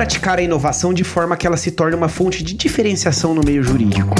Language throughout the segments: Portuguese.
praticar a inovação de forma que ela se torne uma fonte de diferenciação no meio jurídico?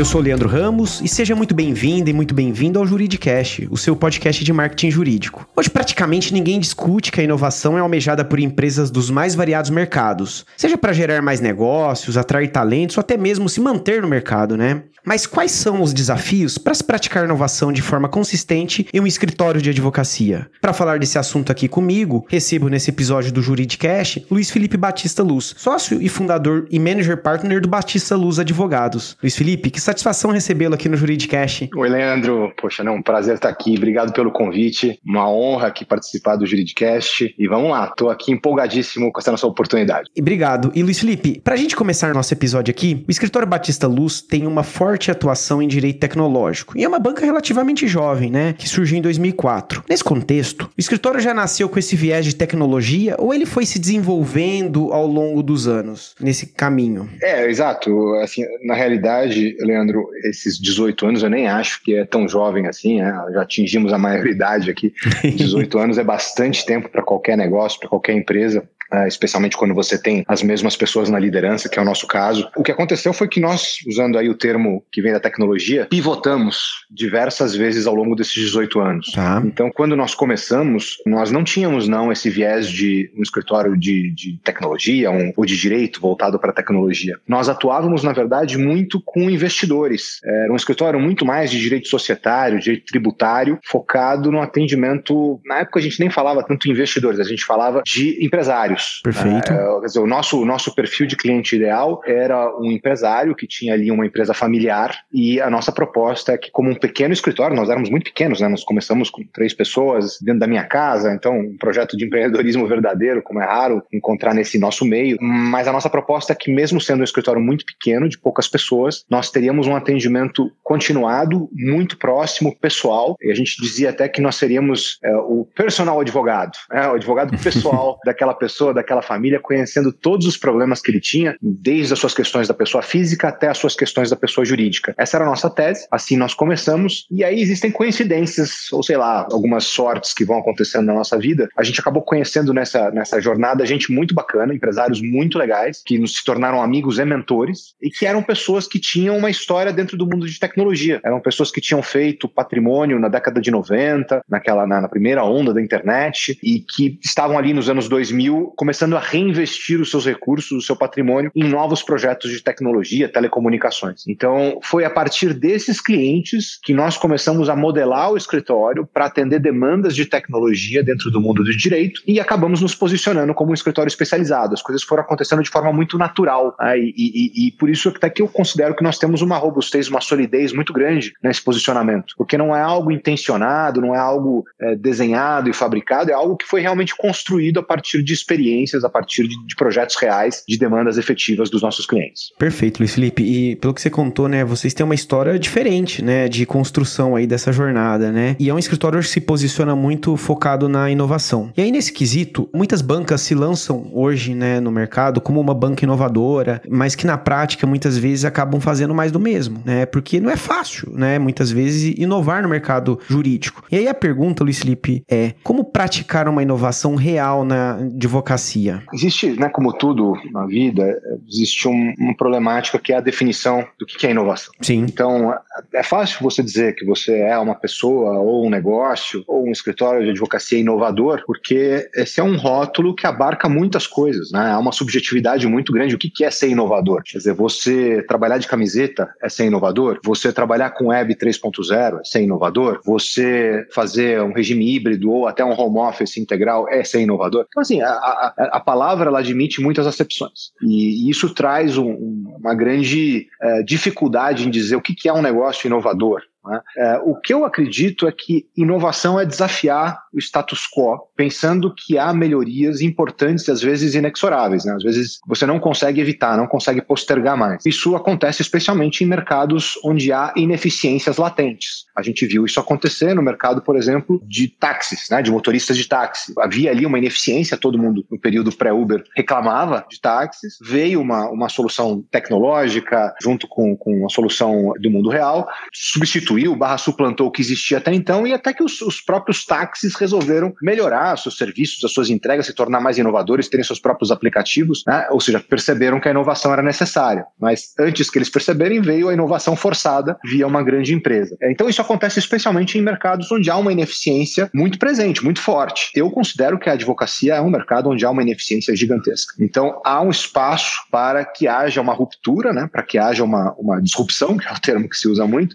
Eu sou Leandro Ramos e seja muito bem-vindo e muito bem-vindo ao Juridicast, o seu podcast de marketing jurídico. Hoje praticamente ninguém discute que a inovação é almejada por empresas dos mais variados mercados, seja para gerar mais negócios, atrair talentos ou até mesmo se manter no mercado, né? Mas quais são os desafios para se praticar inovação de forma consistente em um escritório de advocacia? Para falar desse assunto aqui comigo, recebo nesse episódio do Juridicast Luiz Felipe Batista Luz, sócio e fundador e manager partner do Batista Luz Advogados. Luiz Felipe, que satisfação recebê-lo aqui no Juridicast. Oi, Leandro. Poxa, não, um prazer estar aqui. Obrigado pelo convite. Uma honra aqui participar do Juridicast. E vamos lá, estou aqui empolgadíssimo com essa nossa oportunidade. Obrigado. E Luiz Felipe, para a gente começar nosso episódio aqui, o escritório Batista Luz tem uma forte atuação em direito tecnológico. E é uma banca relativamente jovem, né? Que surgiu em 2004. Nesse contexto, o escritório já nasceu com esse viés de tecnologia ou ele foi se desenvolvendo ao longo dos anos nesse caminho? É, exato. Assim, na realidade, Leandro, esses 18 anos eu nem acho que é tão jovem assim, né? Já atingimos a maioridade aqui. 18 anos é bastante tempo para qualquer negócio, para qualquer empresa. Uh, especialmente quando você tem as mesmas pessoas na liderança, que é o nosso caso. O que aconteceu foi que nós, usando aí o termo que vem da tecnologia, pivotamos diversas vezes ao longo desses 18 anos. Tá. Então, quando nós começamos, nós não tínhamos não esse viés de um escritório de, de tecnologia um, ou de direito voltado para a tecnologia. Nós atuávamos, na verdade, muito com investidores. Era um escritório muito mais de direito societário, direito tributário, focado no atendimento. Na época a gente nem falava tanto investidores, a gente falava de empresários empresários. Perfeito. É, quer dizer, o nosso, o nosso perfil de cliente ideal era um empresário que tinha ali uma empresa familiar e a nossa proposta é que, como um pequeno escritório, nós éramos muito pequenos, né? Nós começamos com três pessoas dentro da minha casa, então um projeto de empreendedorismo verdadeiro, como é raro encontrar nesse nosso meio. Mas a nossa proposta é que, mesmo sendo um escritório muito pequeno, de poucas pessoas, nós teríamos um atendimento continuado, muito próximo, pessoal. E a gente dizia até que nós seríamos é, o personal advogado, é, o advogado pessoal daquela pessoa pessoa, daquela família, conhecendo todos os problemas que ele tinha, desde as suas questões da pessoa física até as suas questões da pessoa jurídica. Essa era a nossa tese, assim nós começamos, e aí existem coincidências, ou sei lá, algumas sortes que vão acontecendo na nossa vida. A gente acabou conhecendo nessa, nessa jornada gente muito bacana, empresários muito legais, que nos se tornaram amigos e mentores, e que eram pessoas que tinham uma história dentro do mundo de tecnologia. Eram pessoas que tinham feito patrimônio na década de 90, naquela, na, na primeira onda da internet, e que estavam ali nos anos 2000 começando a reinvestir os seus recursos, o seu patrimônio em novos projetos de tecnologia, telecomunicações. Então, foi a partir desses clientes que nós começamos a modelar o escritório para atender demandas de tecnologia dentro do mundo do direito e acabamos nos posicionando como um escritório especializado. As coisas foram acontecendo de forma muito natural né? e, e, e, por isso até que eu considero que nós temos uma robustez, uma solidez muito grande nesse posicionamento, porque não é algo intencionado, não é algo é, desenhado e fabricado, é algo que foi realmente construído a partir de experiências experiências a partir de, de, projetos reais, de demandas efetivas dos nossos clientes. Perfeito, Luiz Felipe. E pelo que você contou, né, vocês têm uma história diferente, né, de construção aí dessa jornada, né? E é um escritório que se posiciona muito focado na inovação. E aí nesse quesito, muitas bancas se lançam hoje, né, no mercado como uma banca inovadora, mas que na prática muitas vezes acabam fazendo mais do mesmo, né? Porque não é fácil, né, muitas vezes inovar no mercado jurídico. E aí a pergunta, Luiz Felipe, é: como praticar uma inovação real na advocacia advocacia? Existe, né, como tudo na vida, existe um, uma problemática que é a definição do que é inovação. Sim. Então, é fácil você dizer que você é uma pessoa ou um negócio ou um escritório de advocacia inovador, porque esse é um rótulo que abarca muitas coisas, né? Há uma subjetividade muito grande. O que é ser inovador? Quer dizer, você trabalhar de camiseta é ser inovador? Você trabalhar com web 3.0 é ser inovador? Você fazer um regime híbrido ou até um home office integral é ser inovador? Então, assim, a, a, a palavra ela admite muitas acepções. E, isso traz um, uma grande é, dificuldade em dizer o que é um negócio inovador. Né? É, o que eu acredito é que inovação é desafiar o status quo, pensando que há melhorias importantes e às vezes inexoráveis. Né? Às vezes você não consegue evitar, não consegue postergar mais. Isso acontece especialmente em mercados onde há ineficiências latentes. A gente viu isso acontecer no mercado, por exemplo, de táxis, né? de motoristas de táxi. Havia ali uma ineficiência, todo mundo no período pré-Uber reclamava de táxis. Veio uma, uma solução tecnológica junto com, com a solução do mundo real, substituiu substituiu, barra suplantou o que existia até então, e até que os, os próprios táxis resolveram melhorar seus serviços, as suas entregas, se tornar mais inovadores, terem seus próprios aplicativos, né? ou seja, perceberam que a inovação era necessária. Mas antes que eles perceberem, veio a inovação forçada via uma grande empresa. Então isso acontece especialmente em mercados onde há uma ineficiência muito presente, muito forte. Eu considero que a advocacia é um mercado onde há uma ineficiência gigantesca. Então há um espaço para que haja uma ruptura, né? para que haja uma, uma disrupção, que é o termo que se usa muito,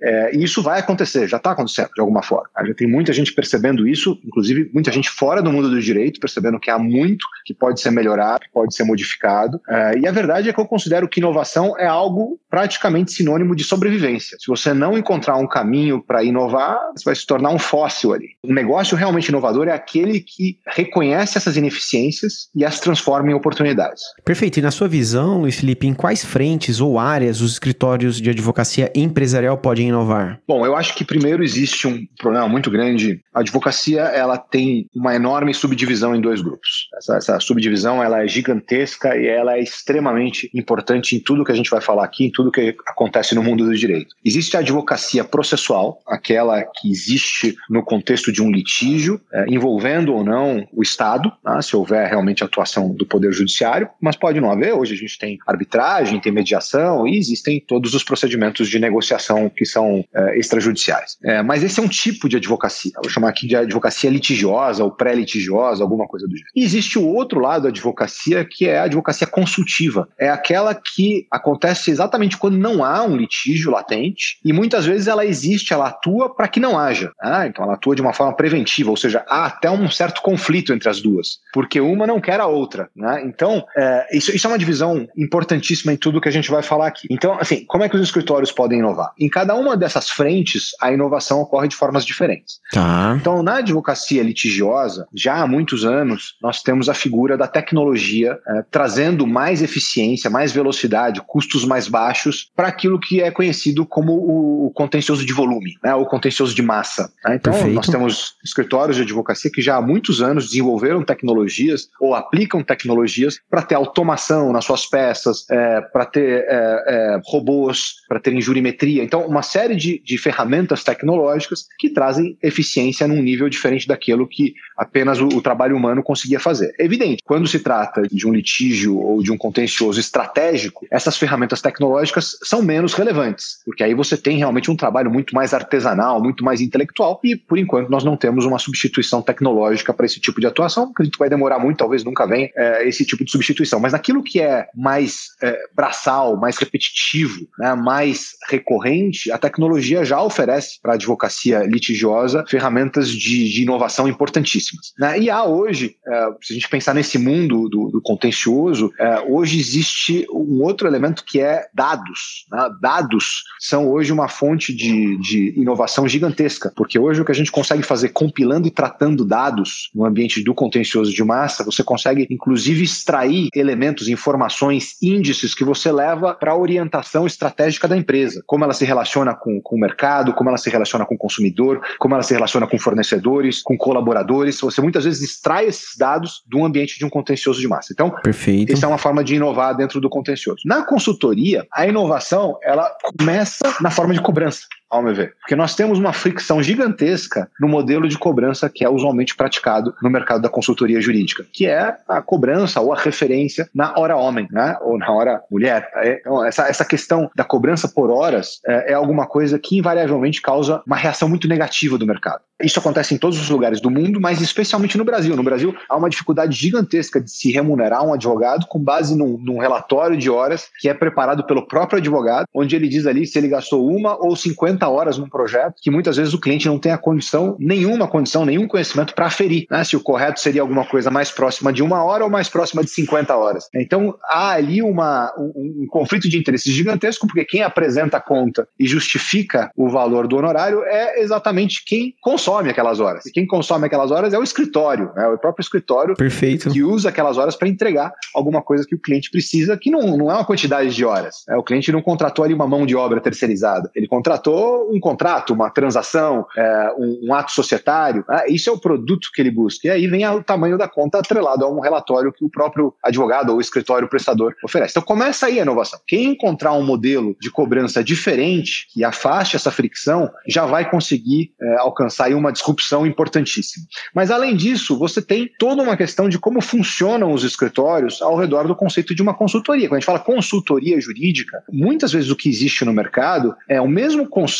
é, e isso vai acontecer, já está acontecendo de alguma forma. Já tem muita gente percebendo isso, inclusive muita gente fora do mundo do direito, percebendo que há muito que pode ser melhorado, que pode ser modificado. É, e a verdade é que eu considero que inovação é algo praticamente sinônimo de sobrevivência. Se você não encontrar um caminho para inovar, você vai se tornar um fóssil ali. Um negócio realmente inovador é aquele que reconhece essas ineficiências e as transforma em oportunidades. Perfeito. E na sua visão, Luiz Felipe, em quais frentes ou áreas os escritórios de advocacia empresarial podem inovar? Bom, eu acho que primeiro existe um problema muito grande. A advocacia ela tem uma enorme subdivisão em dois grupos. Essa, essa subdivisão ela é gigantesca e ela é extremamente importante em tudo que a gente vai falar aqui, em tudo que acontece no mundo do direito. Existe a advocacia processual, aquela que existe no contexto de um litígio, é, envolvendo ou não o Estado, né, se houver realmente atuação do Poder Judiciário, mas pode não haver. Hoje a gente tem arbitragem, tem mediação e existem todos os procedimentos de negociação que são são é, extrajudiciais. É, mas esse é um tipo de advocacia. Vou chamar aqui de advocacia litigiosa ou pré-litigiosa, alguma coisa do gênero. E existe o outro lado da advocacia, que é a advocacia consultiva. É aquela que acontece exatamente quando não há um litígio latente e muitas vezes ela existe, ela atua para que não haja. Ah, então ela atua de uma forma preventiva, ou seja, há até um certo conflito entre as duas, porque uma não quer a outra. Né? Então, é, isso, isso é uma divisão importantíssima em tudo que a gente vai falar aqui. Então, assim, como é que os escritórios podem inovar? Em cada uma dessas frentes, a inovação ocorre de formas diferentes. Tá. Então, na advocacia litigiosa, já há muitos anos, nós temos a figura da tecnologia é, trazendo mais eficiência, mais velocidade, custos mais baixos para aquilo que é conhecido como o contencioso de volume, né, o contencioso de massa. Né? Então, Perfeito. nós temos escritórios de advocacia que já há muitos anos desenvolveram tecnologias ou aplicam tecnologias para ter automação nas suas peças, é, para ter é, é robôs, para ter jurimetria. Então, uma série de, de ferramentas tecnológicas que trazem eficiência num nível diferente daquilo que apenas o, o trabalho humano conseguia fazer. É evidente, quando se trata de um litígio ou de um contencioso estratégico, essas ferramentas tecnológicas são menos relevantes, porque aí você tem realmente um trabalho muito mais artesanal, muito mais intelectual, e por enquanto nós não temos uma substituição tecnológica para esse tipo de atuação, acredito que vai demorar muito, talvez nunca venha é, esse tipo de substituição. Mas naquilo que é mais é, braçal, mais repetitivo, né, mais recorrente, tecnologia já oferece para a advocacia litigiosa ferramentas de, de inovação importantíssimas. Né? E há hoje, é, se a gente pensar nesse mundo do, do contencioso, é, hoje existe um outro elemento que é dados. Né? Dados são hoje uma fonte de, de inovação gigantesca, porque hoje o que a gente consegue fazer compilando e tratando dados no ambiente do contencioso de massa, você consegue inclusive extrair elementos, informações, índices que você leva para a orientação estratégica da empresa, como ela se relaciona com, com o mercado, como ela se relaciona com o consumidor, como ela se relaciona com fornecedores, com colaboradores. Você muitas vezes extrai esses dados do ambiente de um contencioso de massa. Então, Perfeito. essa é uma forma de inovar dentro do contencioso. Na consultoria, a inovação ela começa na forma de cobrança ao meu ver. Porque nós temos uma fricção gigantesca no modelo de cobrança que é usualmente praticado no mercado da consultoria jurídica, que é a cobrança ou a referência na hora homem, né? ou na hora mulher. É, então, essa, essa questão da cobrança por horas é, é alguma coisa que invariavelmente causa uma reação muito negativa do mercado. Isso acontece em todos os lugares do mundo, mas especialmente no Brasil. No Brasil, há uma dificuldade gigantesca de se remunerar um advogado com base num, num relatório de horas que é preparado pelo próprio advogado, onde ele diz ali se ele gastou uma ou 50 horas num projeto, que muitas vezes o cliente não tem a condição, nenhuma condição, nenhum conhecimento para aferir, né? se o correto seria alguma coisa mais próxima de uma hora ou mais próxima de 50 horas. Então, há ali uma, um, um conflito de interesses gigantesco, porque quem apresenta a conta e justifica o valor do honorário é exatamente quem consome consome aquelas horas. E quem consome aquelas horas é o escritório, né? o próprio escritório Perfeito. que usa aquelas horas para entregar alguma coisa que o cliente precisa, que não, não é uma quantidade de horas. Né? O cliente não contratou ali uma mão de obra terceirizada. Ele contratou buscou um contrato, uma transação, é, um, um, ato societário. Né? Isso é o produto que ele busca. E aí vem o tamanho da conta atrelado a um relatório que o próprio advogado ou escritório prestador oferece. Então começa aí a inovação. Quem encontrar um modelo de cobrança diferente que afaste essa fricção já vai conseguir é, alcançar uma disrupção importantíssima. Mas além disso, você tem toda uma questão de como funcionam os escritórios ao redor do conceito de uma consultoria. Quando a gente fala consultoria jurídica, muitas vezes o que existe no mercado é o mesmo conceito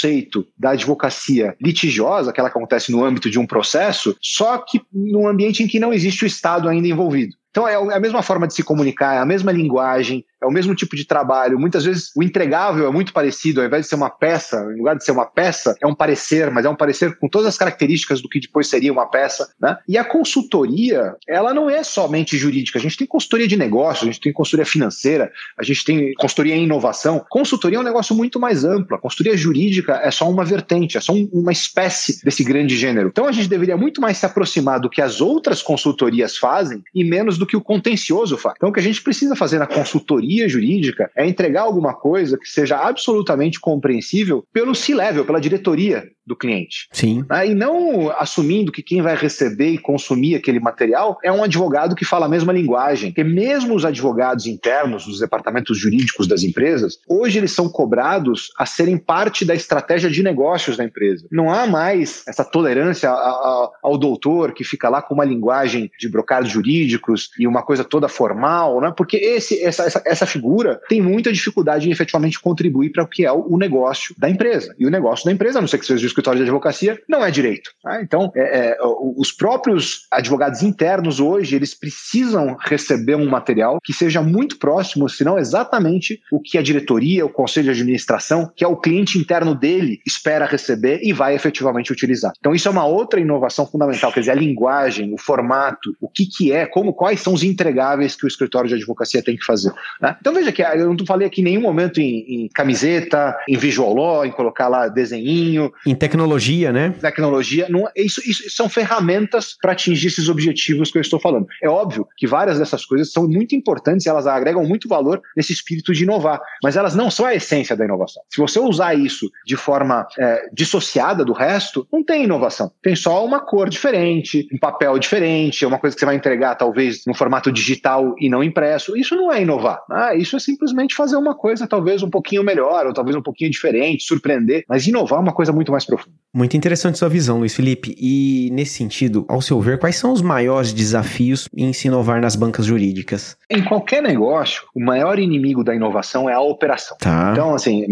da advocacia litigiosa, que acontece no âmbito de um processo, só que num ambiente em que não existe o Estado ainda envolvido. Então é, é a mesma forma de se comunicar, é a mesma linguagem, é o mesmo tipo de trabalho. Muitas vezes o entregável é muito parecido, ao invés de ser uma peça, em lugar de ser uma peça, é um parecer, mas é um parecer com todas as características do que depois seria uma peça. Né? E a consultoria, ela não é somente jurídica. A gente tem consultoria de negócios, a gente tem consultoria financeira, a gente tem consultoria em inovação. Consultoria é um negócio muito mais amplo. A consultoria jurídica é só uma vertente, é só um, uma espécie desse grande gênero. Então a gente deveria muito mais se aproximar do que as outras consultorias fazem e menos do que o contencioso faz. Então o que a gente precisa fazer na consultoria jurídica é entregar alguma coisa que seja absolutamente compreensível pelo C-level, pela diretoria do cliente. Sim. Né? E não assumindo que quem vai receber e consumir aquele material é um advogado que fala a mesma linguagem. Porque mesmo os advogados internos dos departamentos jurídicos das empresas, hoje eles são cobrados a serem parte da estratégia de negócios da empresa. Não há mais essa tolerância ao doutor que fica lá com uma linguagem de brocados jurídicos e uma coisa toda formal, né? porque esse, essa, essa, essa figura tem muita dificuldade em efetivamente contribuir para o que é o negócio da empresa. E o negócio da empresa, a não ser que seja escritório de advocacia, não é direito. Tá? Então, é, é, os próprios advogados internos hoje, eles precisam receber um material que seja muito próximo, se não exatamente o que a diretoria, o conselho de administração, que é o cliente interno dele, espera receber e vai efetivamente utilizar. Então, isso é uma outra inovação fundamental, quer dizer, a linguagem, o formato, o que, que é, como, quais são os entregáveis que o escritório de advocacia tem que fazer. Né? Então, veja que eu não falei aqui em nenhum momento em, em camiseta, em visual law, em colocar lá desenhinho. Em tecnologia, né? Tecnologia. Não, isso, isso são ferramentas para atingir esses objetivos que eu estou falando. É óbvio que várias dessas coisas são muito importantes elas agregam muito valor nesse espírito de inovar, mas elas não são a essência da inovação. Se você usar isso de forma é, dissociada do resto, não tem inovação. Tem só uma cor diferente, um papel diferente, uma coisa que você vai entregar talvez no formato digital e não impresso. Isso não é inovar. Ah, isso é simplesmente fazer uma coisa talvez um pouquinho melhor ou talvez um pouquinho diferente, surpreender. Mas inovar é uma coisa muito mais profunda. Muito interessante sua visão, Luiz Felipe. E nesse sentido, ao seu ver, quais são os maiores desafios em se inovar nas bancas jurídicas? Em qualquer negócio, o maior inimigo da inovação é a operação. Tá. Então, assim,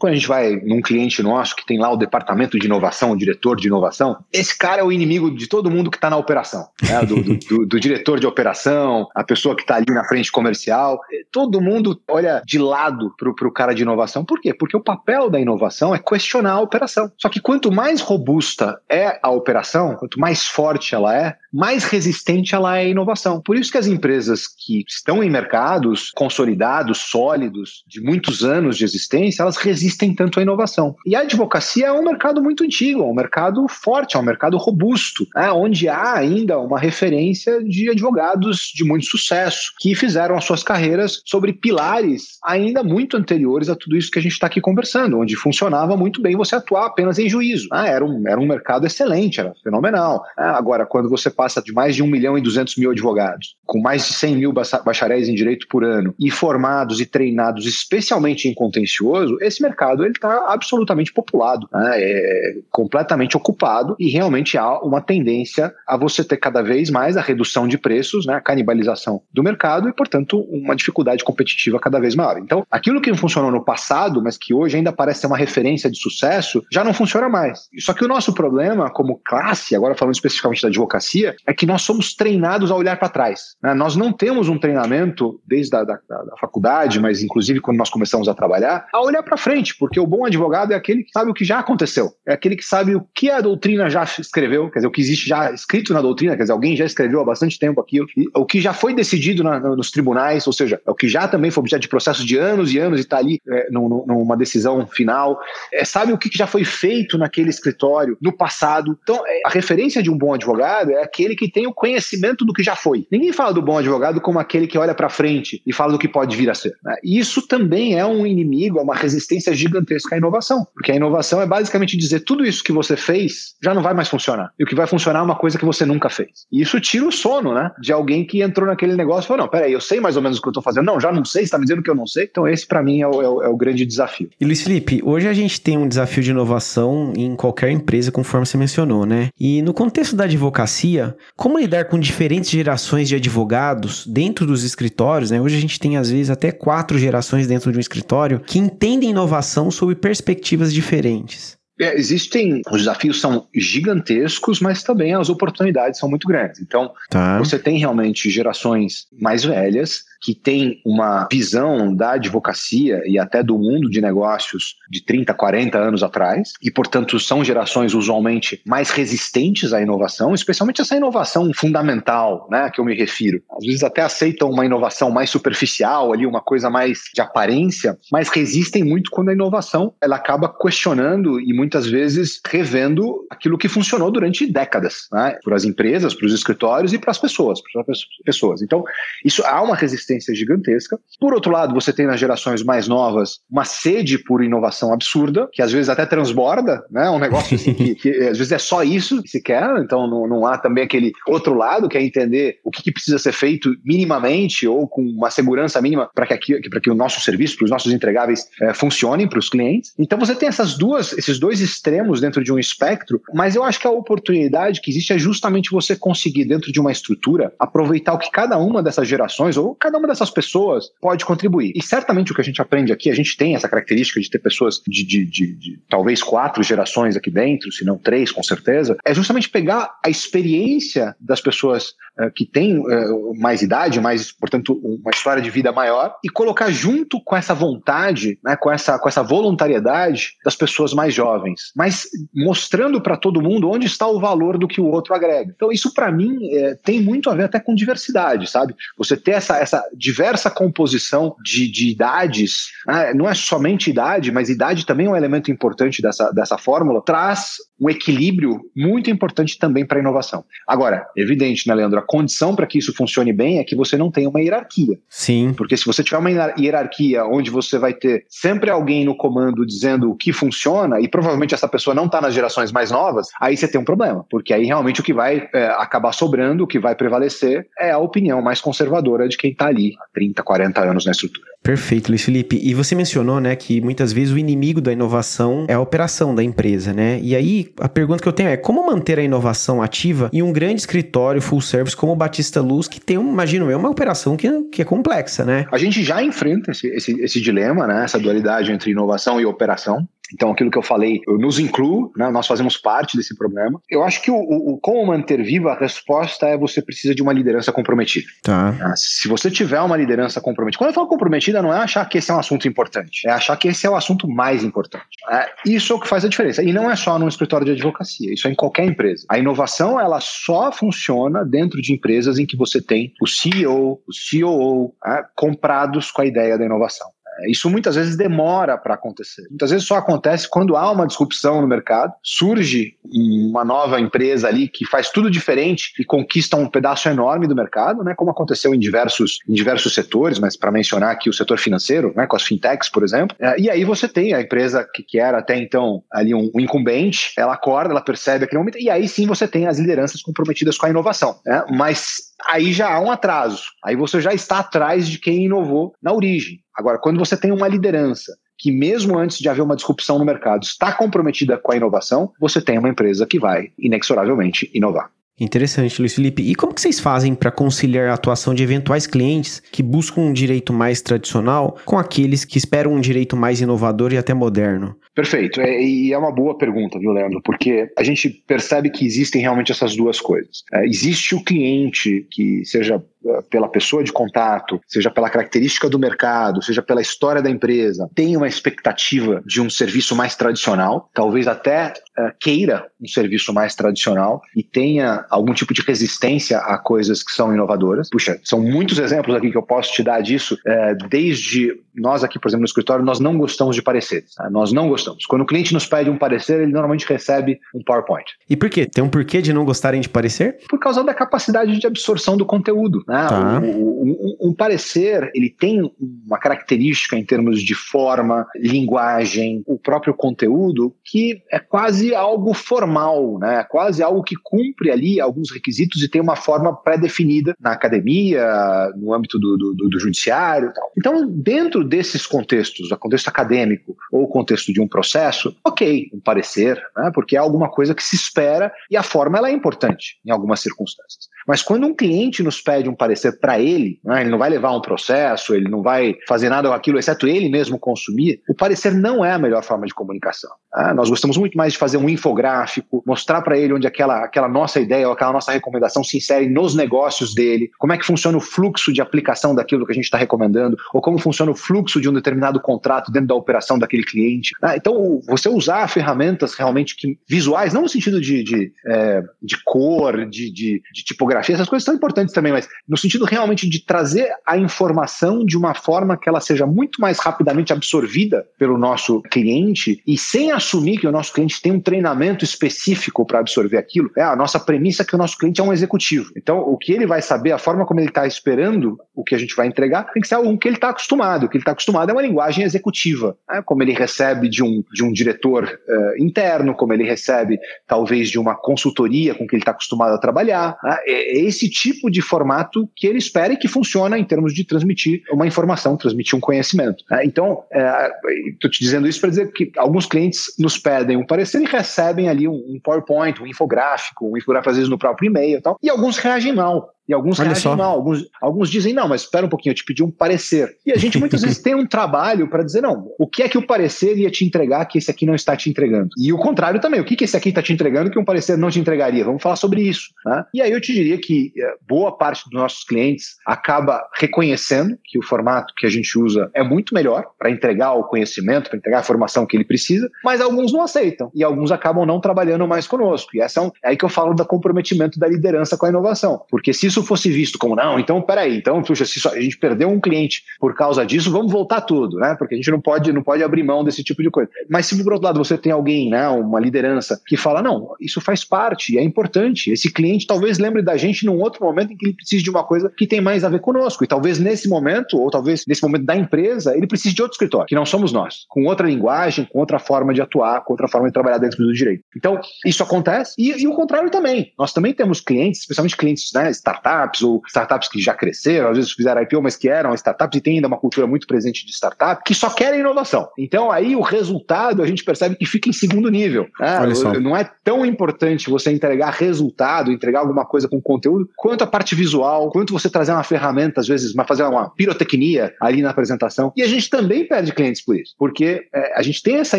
quando a gente vai num cliente nosso que tem lá o departamento de inovação, o diretor de inovação, esse cara é o inimigo de todo mundo que está na operação. Né? Do, do, do, do, diretor de operação, a pessoa que está ali na frente comercial. Todo mundo olha de lado para o cara de inovação. Por quê? Porque o papel da inovação é questionar a operação. Só que quanto mais robusta é a operação, quanto mais forte ela é, mais resistente ela é à inovação. Por isso que as empresas que estão em mercados consolidados, sólidos, de muitos anos de existência, elas resistem tanto à inovação. E a advocacia é um mercado muito antigo, é um mercado forte, é um mercado robusto, né, onde há ainda uma referência de advogados de muito sucesso, que fizeram as suas carreiras sobre pilares ainda muito anteriores a tudo isso que a gente está aqui conversando, onde funcionava muito bem você atuar apenas em juízo. Ah, era, um, era um mercado excelente, era fenomenal. Ah, agora, quando você passa de mais de 1 milhão e 200 mil advogados, com mais de 100 mil bacharéis em direito por ano, e formados e treinados especialmente em contencioso, esse mercado está absolutamente populado, né? é completamente ocupado e realmente há uma tendência a você ter cada vez mais a redução de preços, né? a canibalização do mercado e, portanto, uma dificuldade competitiva cada vez maior. Então, aquilo que funcionou no passado, mas que hoje ainda parece ser uma referência de sucesso, já não funciona mais. Só que o nosso problema como classe, agora falando especificamente da advocacia, é que nós somos treinados a olhar para trás. Né? Nós não temos um treinamento desde a da, da, da faculdade, mas inclusive quando nós começamos a trabalhar, a olhar para frente, porque o bom advogado é aquele que sabe o que já aconteceu, é aquele que sabe o que a doutrina já escreveu, quer dizer, o que existe já escrito na doutrina, quer dizer, alguém já escreveu há bastante tempo aquilo, o que já foi decidido na, nos tribunais, ou seja, é que já também foi objeto de processo de anos e anos e está ali é, numa decisão final, é, sabe o que já foi feito naquele escritório no passado. Então, é, a referência de um bom advogado é aquele que tem o conhecimento do que já foi. Ninguém fala do bom advogado como aquele que olha para frente e fala do que pode vir a ser. Né? Isso também é um inimigo, é uma resistência gigantesca à inovação, porque a inovação é basicamente dizer tudo isso que você fez já não vai mais funcionar. E o que vai funcionar é uma coisa que você nunca fez. E isso tira o sono, né? De alguém que entrou naquele negócio e falou: não, peraí, eu sei mais ou menos o que eu tô fazendo. Não, já não sei, você tá me dizendo que eu não sei. Então, esse para mim é o, é, o, é o, grande desafio. E Luiz Felipe, hoje a gente tem um desafio de inovação em qualquer empresa, conforme você mencionou, né? E no contexto da advocacia, como lidar com diferentes gerações de advogados dentro dos escritórios, né? Hoje a gente tem, às vezes, até quatro gerações dentro de um escritório que entendem inovação sob perspectivas diferentes. É, existem, os desafios são gigantescos, mas também as oportunidades são muito grandes. Então, tá. você tem realmente gerações mais velhas que têm uma visão da advocacia e até do mundo de negócios de 30, 40 anos atrás, e, portanto, são gerações usualmente mais resistentes à inovação, especialmente essa inovação fundamental, né, que eu me refiro. Às vezes até aceitam uma inovação mais superficial, ali, uma coisa mais de aparência, mas resistem muito quando a inovação ela acaba questionando e muitas vezes revendo aquilo que funcionou durante décadas, né? para as empresas, para os escritórios e para as pessoas, para as pessoas. Então, isso há uma resistência gigantesca. Por outro lado, você tem nas gerações mais novas uma sede por inovação absurda, que às vezes até transborda, né? Um negócio assim que, que às vezes é só isso que se quer, então não, não há também aquele outro lado que é entender o que, que precisa ser feito minimamente ou com uma segurança mínima para que, para que o nosso serviço, para os nossos entregáveis é, funcionem para os clientes. Então você tem essas duas, esses dois extremos dentro de um espectro, mas eu acho que a oportunidade que existe é justamente você conseguir, dentro de uma estrutura, aproveitar o que cada uma dessas gerações ou cada uma dessas pessoas pode contribuir. E certamente o que a gente aprende aqui, a gente tem essa característica de ter pessoas de, de, de, de talvez quatro gerações aqui dentro, se não três, com certeza, é justamente pegar a experiência das pessoas que têm uh, mais idade, mais, portanto, uma história de vida maior, e colocar junto com essa vontade, né, com, essa, com essa voluntariedade das pessoas mais jovens jovens, mas mostrando para todo mundo onde está o valor do que o outro agrega. Então, isso para mim é, tem muito a ver até com diversidade, sabe? Você ter essa, essa diversa composição de, de idades, né? não é somente idade, mas idade também é um elemento importante dessa, dessa fórmula, traz um equilíbrio muito importante também para a inovação. Agora, evidente, né, Leandro? Condição para que isso funcione bem é que você não tenha uma hierarquia. Sim. Porque se você tiver uma hierarquia onde você vai ter sempre alguém no comando dizendo o que funciona e provavelmente provavelmente essa pessoa não está nas gerações mais novas, aí você tem um problema, porque aí realmente o que vai é, acabar sobrando, o que vai prevalecer é a opinião mais conservadora de quem está ali há 30, 40 anos na estrutura. Perfeito, Luiz Felipe. E você mencionou, né, que muitas vezes o inimigo da inovação é a operação da empresa, né? E aí a pergunta que eu tenho é como manter a inovação ativa em um grande escritório full service como o Batista Luz, que tem, imagino eu, uma operação que, que é complexa, né? A gente já enfrenta esse, esse, esse dilema, né? Essa dualidade entre inovação e operação. Então, aquilo que eu falei, eu nos incluo, né? nós fazemos parte desse problema. Eu acho que o, o, como manter viva a resposta é você precisa de uma liderança comprometida. Tá. Ah, se você tiver uma liderança comprometida, quando eu falo comprometida, não é achar que esse é um assunto importante, é achar que esse é o assunto mais importante. É, isso é o que faz a diferença. E não é só num escritório de advocacia, isso é em qualquer empresa. A inovação, ela só funciona dentro de empresas em que você tem o CEO, o COO, é, comprados com a ideia da inovação. Isso muitas vezes demora para acontecer. Muitas vezes só acontece quando há uma disrupção no mercado, surge uma nova empresa ali que faz tudo diferente e conquista um pedaço enorme do mercado, né, como aconteceu em diversos, em diversos setores, mas para mencionar aqui o setor financeiro, né, com as fintechs, por exemplo. É, e aí você tem a empresa que, que era até então ali um, um, incumbente, ela acorda, ela percebe aquele momento, e aí sim você tem as lideranças comprometidas com a inovação. Né? Mas aí já há um atraso. Aí você já está atrás de quem inovou na origem. Agora, quando você tem uma liderança que, mesmo antes de haver uma disrupção no mercado, está comprometida com a inovação, você tem uma empresa que vai, inexoravelmente, inovar. Interessante, Luiz Felipe. E como que vocês fazem para conciliar a atuação de eventuais clientes que buscam um direito mais tradicional com aqueles que esperam um direito mais inovador e até moderno? Perfeito. É, e é uma boa pergunta, viu, Leandro? Porque a gente percebe que existem realmente essas duas coisas. É, existe o cliente que, seja pela pessoa de contato, seja pela característica do mercado, seja pela história da empresa, tem uma expectativa de um serviço mais tradicional, talvez até uh, queira um serviço mais tradicional e tenha algum tipo de resistência a coisas que são inovadoras. Puxa, são muitos exemplos aqui que eu posso te dar disso, uh, desde nós aqui, por exemplo, no escritório, nós não gostamos de pareceres. Tá? Nós não gostamos. Quando o cliente nos pede um parecer, ele normalmente recebe um PowerPoint. E por quê? Tem um porquê de não gostarem de parecer? Por causa da capacidade de absorção do conteúdo. Né? Tá. Um, um, parecer, ele tem uma característica em termos de forma, linguagem, o próprio conteúdo, que é quase algo formal, né? quase algo que cumpre ali alguns requisitos e tem uma forma pré-definida na academia, no âmbito do, do, do judiciário. Tal. Então, dentro desses contextos, o contexto acadêmico ou o contexto de um processo, ok, um parecer, né? porque é alguma coisa que se espera e a forma ela é importante em algumas circunstâncias. Mas quando um cliente nos pede um parecer para ele, né, ele não vai levar um processo, ele não vai fazer nada com aquilo, exceto ele mesmo consumir, o parecer não é a melhor forma de comunicação. Né? Nós gostamos muito mais de fazer um infográfico, mostrar para ele onde aquela, aquela nossa ideia ou aquela nossa recomendação se insere nos negócios dele, como é que funciona o fluxo de aplicação daquilo que a gente está recomendando, ou como funciona o fluxo de um determinado contrato dentro da operação daquele cliente. Né? Então, você usar ferramentas realmente que, visuais, não no sentido de, de, é, de cor, de, de, de tipografia, essas coisas são importantes também, mas no sentido realmente de trazer a informação de uma forma que ela seja muito mais rapidamente absorvida pelo nosso cliente e sem assumir que o nosso cliente tem um treinamento específico para absorver aquilo. É a nossa premissa é que o nosso cliente é um executivo. Então, o que ele vai saber, a forma como ele está esperando o que a gente vai entregar, tem que ser algo que ele está acostumado. O que ele está acostumado é uma linguagem executiva, né? como ele recebe de um, de um diretor uh, interno, como ele recebe talvez de uma consultoria com que ele está acostumado a trabalhar. Né? é esse tipo de formato que ele espera e que funciona em termos de transmitir uma informação, transmitir um conhecimento. Né? Então, estou é, te dizendo isso para dizer que alguns clientes nos pedem um parecer e recebem ali um, um PowerPoint, um infográfico, um infográfico às vezes no próprio e-mail e tal, e alguns reagem mal. E alguns Olha reagem só. mal, alguns, alguns dizem, não, mas espera um pouquinho, eu te pedi um parecer. E a gente muitas vezes tem um trabalho para dizer, não, o que é que o parecer ia te entregar que esse aqui não está te entregando? E o contrário também, o que, que esse aqui está te entregando que um parecer não te entregaria? Vamos falar sobre isso. Né? E aí eu te diria que eh, boa parte dos nossos clientes acaba reconhecendo que o formato que a gente usa é muito melhor para entregar o conhecimento, para entregar a formação que ele precisa, mas alguns não aceitam e alguns acabam não trabalhando mais conosco. E essa é, um, é aí que eu falo do comprometimento da liderança com a inovação. Porque se isso isso fosse visto como, não, então peraí, então, puxa, se a gente perdeu um cliente por causa disso, vamos voltar tudo, né? Porque a gente não pode, não pode abrir mão desse tipo de coisa. Mas se por outro lado você tem alguém, né, uma liderança que fala, não, isso faz parte, é importante. Esse cliente talvez lembre da gente num outro momento em que ele precise de uma coisa que tem mais a ver conosco. E talvez nesse momento, ou talvez nesse momento da empresa, ele precise de outro escritório, que não somos nós, com outra linguagem, com outra forma de atuar, com outra forma de trabalhar dentro do direito. Então, isso acontece. E, e o contrário também. Nós também temos clientes, especialmente clientes, né, startups ou startups que já cresceram, às vezes fizeram IPO, mas que eram startups e tem ainda uma cultura muito presente de startup, que só querem inovação. Então aí o resultado a gente percebe que fica em segundo nível. Né? Não é tão importante você entregar resultado, entregar alguma coisa com conteúdo, quanto a parte visual, quanto você trazer uma ferramenta, às vezes, mas fazer uma pirotecnia ali na apresentação. E a gente também perde clientes por isso, porque é, a gente tem essa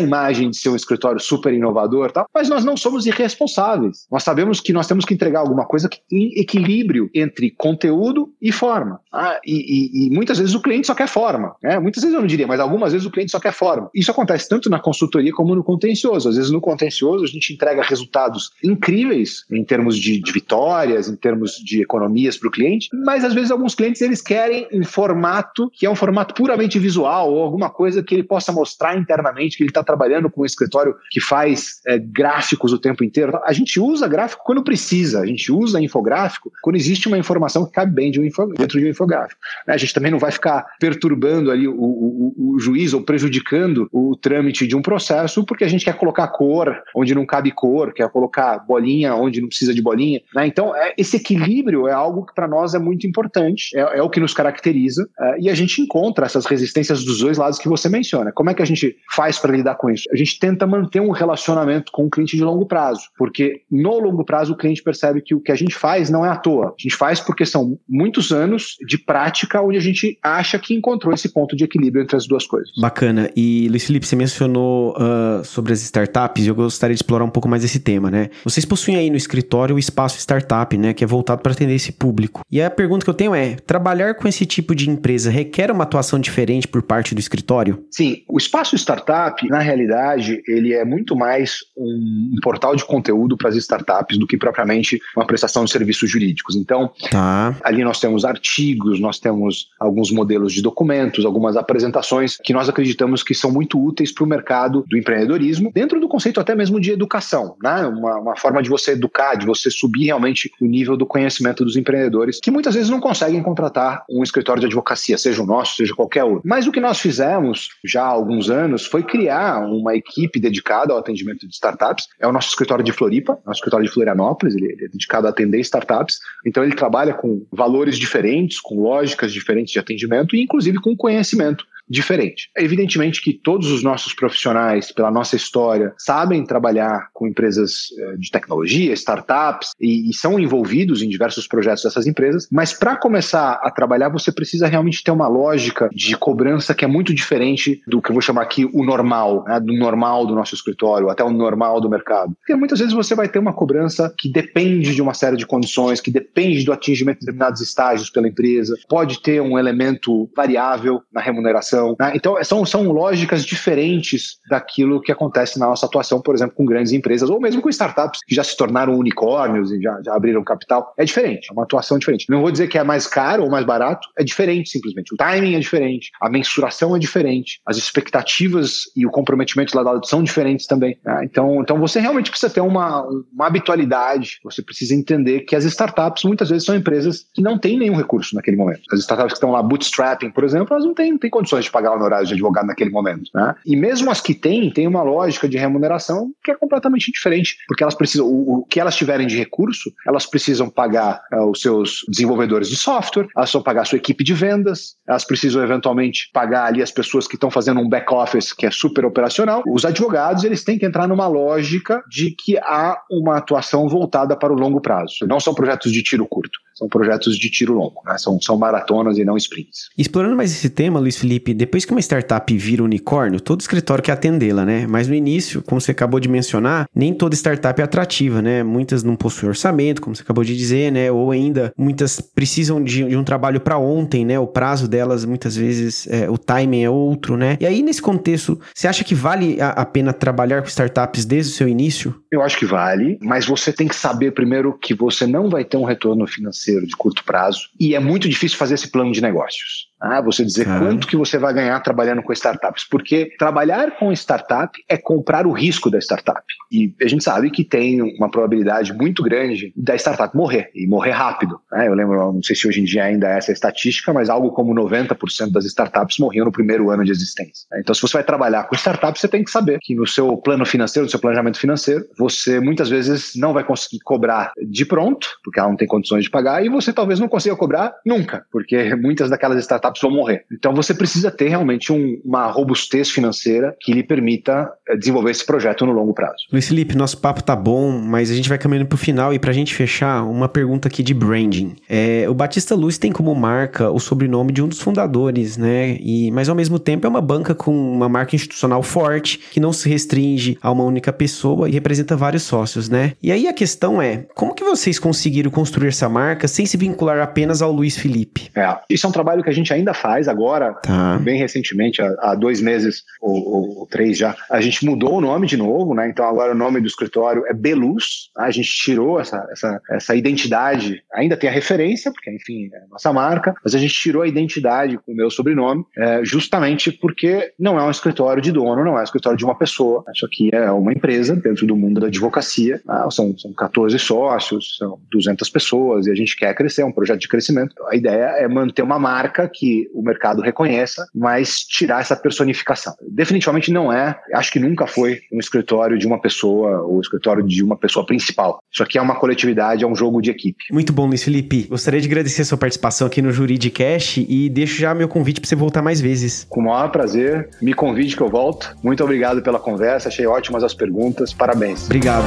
imagem de ser um escritório super inovador, tal, mas nós não somos irresponsáveis. Nós sabemos que nós temos que entregar alguma coisa que tem equilíbrio entre conteúdo e forma. Ah, e, e, e, muitas vezes o cliente só quer forma. Né? Muitas vezes eu não diria, mas algumas vezes o cliente só quer forma. Isso acontece tanto na consultoria como no contencioso. Às vezes no contencioso a gente entrega resultados incríveis em termos de, de vitórias, em termos de economias para o cliente, mas às vezes alguns clientes eles querem um formato que é um formato puramente visual ou alguma coisa que ele possa mostrar internamente que ele está trabalhando com um escritório que faz é, gráficos o tempo inteiro. A gente usa gráfico quando precisa, a gente usa infográfico quando existe uma informação que cabe bem de um dentro de um infográfico. A gente também não vai ficar perturbando ali o, o, o, juiz ou prejudicando o trâmite de um processo porque a gente quer colocar cor onde não cabe cor, quer colocar bolinha onde não precisa de bolinha. Né? Então, é, esse equilíbrio é algo que para nós é muito importante, é, é o que nos caracteriza é, e a gente encontra essas resistências dos dois lados que você menciona. Como é que a gente faz para lidar com isso? A gente tenta manter um relacionamento com o cliente de longo prazo, porque no longo prazo o cliente percebe que o que a gente faz não é à toa. A gente gente faz porque são muitos anos de prática onde a gente acha que encontrou esse ponto de equilíbrio entre as duas coisas. Bacana. E Luiz Felipe, você mencionou uh, sobre as startups e eu gostaria de explorar um pouco mais esse tema, né? Vocês possuem aí no escritório o espaço startup, né? Que é voltado para atender esse público. E a pergunta que eu tenho é: trabalhar com esse tipo de empresa requer uma atuação diferente por parte do escritório? Sim, o espaço startup, na realidade, ele é muito mais um, um portal de conteúdo para as startups do que propriamente uma prestação de serviços jurídicos. Então, tá. ali nós temos artigos, nós temos alguns modelos de documentos, algumas apresentações que nós acreditamos que são muito úteis para o mercado do empreendedorismo, dentro do conceito até mesmo de educação, né? Uma, uma forma de você educar, de você subir realmente o nível do conhecimento dos empreendedores, que muitas vezes não conseguem contratar um escritório de advocacia, seja o nosso, seja qualquer outro. Mas o que nós fizemos já há alguns anos foi criar uma equipe dedicada ao atendimento de startups. É o nosso escritório de Floripa, nosso escritório de Florianópolis, ele é dedicado a atender startups. Então ele trabalha com valores diferentes, com lógicas diferentes de atendimento e inclusive com conhecimento diferente. É evidentemente que todos os nossos profissionais, pela nossa história, sabem trabalhar com empresas eh, de tecnologia, startups, e, e são envolvidos em diversos projetos dessas empresas, mas para começar a trabalhar, você precisa realmente ter uma lógica de cobrança que é muito diferente do que eu vou chamar aqui o normal, né, do normal do nosso escritório, até o normal do mercado. Porque muitas vezes você vai ter uma cobrança que depende de uma série de condições, que depende do atingimento de determinados estágios pela empresa, pode ter um elemento variável na remuneração né? Então, são, são lógicas diferentes daquilo que acontece na nossa atuação, por exemplo, com grandes empresas, ou mesmo com startups que já se tornaram unicórnios e já, já abriram capital. É diferente, é uma atuação diferente. Não vou dizer que é mais caro ou mais barato, é diferente simplesmente. O timing é diferente, a mensuração é diferente, as expectativas e o comprometimento lá lado são diferentes também. Né? Então, então você realmente precisa ter uma, uma habitualidade, você precisa entender que as startups muitas vezes são empresas que não têm nenhum recurso naquele momento. As startups que estão lá bootstrapping, por exemplo, elas não têm, não têm condições de pagar honorários de advogado naquele momento. Né? E mesmo as que têm, tem uma lógica de remuneração que é completamente diferente, porque elas precisam, o, o que elas tiverem de recurso, elas precisam pagar uh, os seus desenvolvedores de software, elas precisam pagar a sua equipe de vendas, elas precisam eventualmente pagar ali as pessoas que estão fazendo um back-office que é super operacional. Os advogados, eles têm que entrar numa lógica de que há uma atuação voltada para o longo prazo. Não são projetos de tiro curto são projetos de tiro longo, né? são, são maratonas e não sprints. Explorando mais esse tema, Luiz Felipe, depois que uma startup vira unicórnio, todo escritório quer atendê-la, né? Mas no início, como você acabou de mencionar, nem toda startup é atrativa, né? Muitas não possuem orçamento, como você acabou de dizer, né? Ou ainda muitas precisam de, de um trabalho para ontem, né? O prazo delas muitas vezes, é, o timing é outro, né? E aí nesse contexto, você acha que vale a, a pena trabalhar com startups desde o seu início? Eu acho que vale, mas você tem que saber primeiro que você não vai ter um retorno financeiro financeiro de curto prazo e é muito difícil fazer esse plano de negócios. Ah, você dizer ah. quanto que você vai ganhar trabalhando com startups, porque trabalhar com startup é comprar o risco da startup. E a gente sabe que tem uma probabilidade muito grande da startup morrer, e morrer rápido. Né? Eu lembro, não sei se hoje em dia ainda é essa estatística, mas algo como 90% das startups morriam no primeiro ano de existência. Então, se você vai trabalhar com startups, você tem que saber que no seu plano financeiro, no seu planejamento financeiro, você muitas vezes não vai conseguir cobrar de pronto, porque ela não tem condições de pagar, e você talvez não consiga cobrar nunca, porque muitas daquelas startups startups vão morrer. Então você precisa ter realmente um, uma robustez financeira que lhe permita eh, desenvolver esse projeto no longo prazo. Luiz Felipe, nosso papo tá bom, mas a gente vai caminhando pro final e pra gente fechar, uma pergunta aqui de branding. É, o Batista Luz tem como marca o sobrenome de um dos fundadores, né? E, mas ao mesmo tempo é uma banca com uma marca institucional forte, que não se restringe a uma única pessoa e representa vários sócios, né? E aí a questão é, como que vocês conseguiram construir essa marca sem se vincular apenas ao Luiz Felipe? É, isso é um trabalho que a gente ainda ainda faz agora, tá. bem recentemente, há, há dois meses ou, ou, ou, três já, a gente mudou o nome de novo, né? Então agora o nome do escritório é Beluz. Tá? A gente tirou essa, essa, essa identidade, ainda tem a referência, porque enfim, é a nossa marca, mas a gente tirou a identidade com o meu sobrenome, é, justamente porque não é um escritório de dono, não é um escritório de uma pessoa. Isso aqui é uma empresa dentro do mundo da advocacia. Tá? São, são 14 sócios, são 200 pessoas e a gente quer crescer, é um projeto de crescimento. A ideia é manter uma marca que que o mercado reconheça, mas tirar essa personificação. Definitivamente não é, acho que nunca foi um escritório de uma pessoa ou escritório de uma pessoa principal. Isso aqui é uma coletividade, é um jogo de equipe. Muito bom, Luiz Felipe. Gostaria de agradecer a sua participação aqui no Juridicast e deixo já meu convite para você voltar mais vezes. Com o maior prazer, me convide que eu volto. Muito obrigado pela conversa, achei ótimas as perguntas. Parabéns. Obrigado.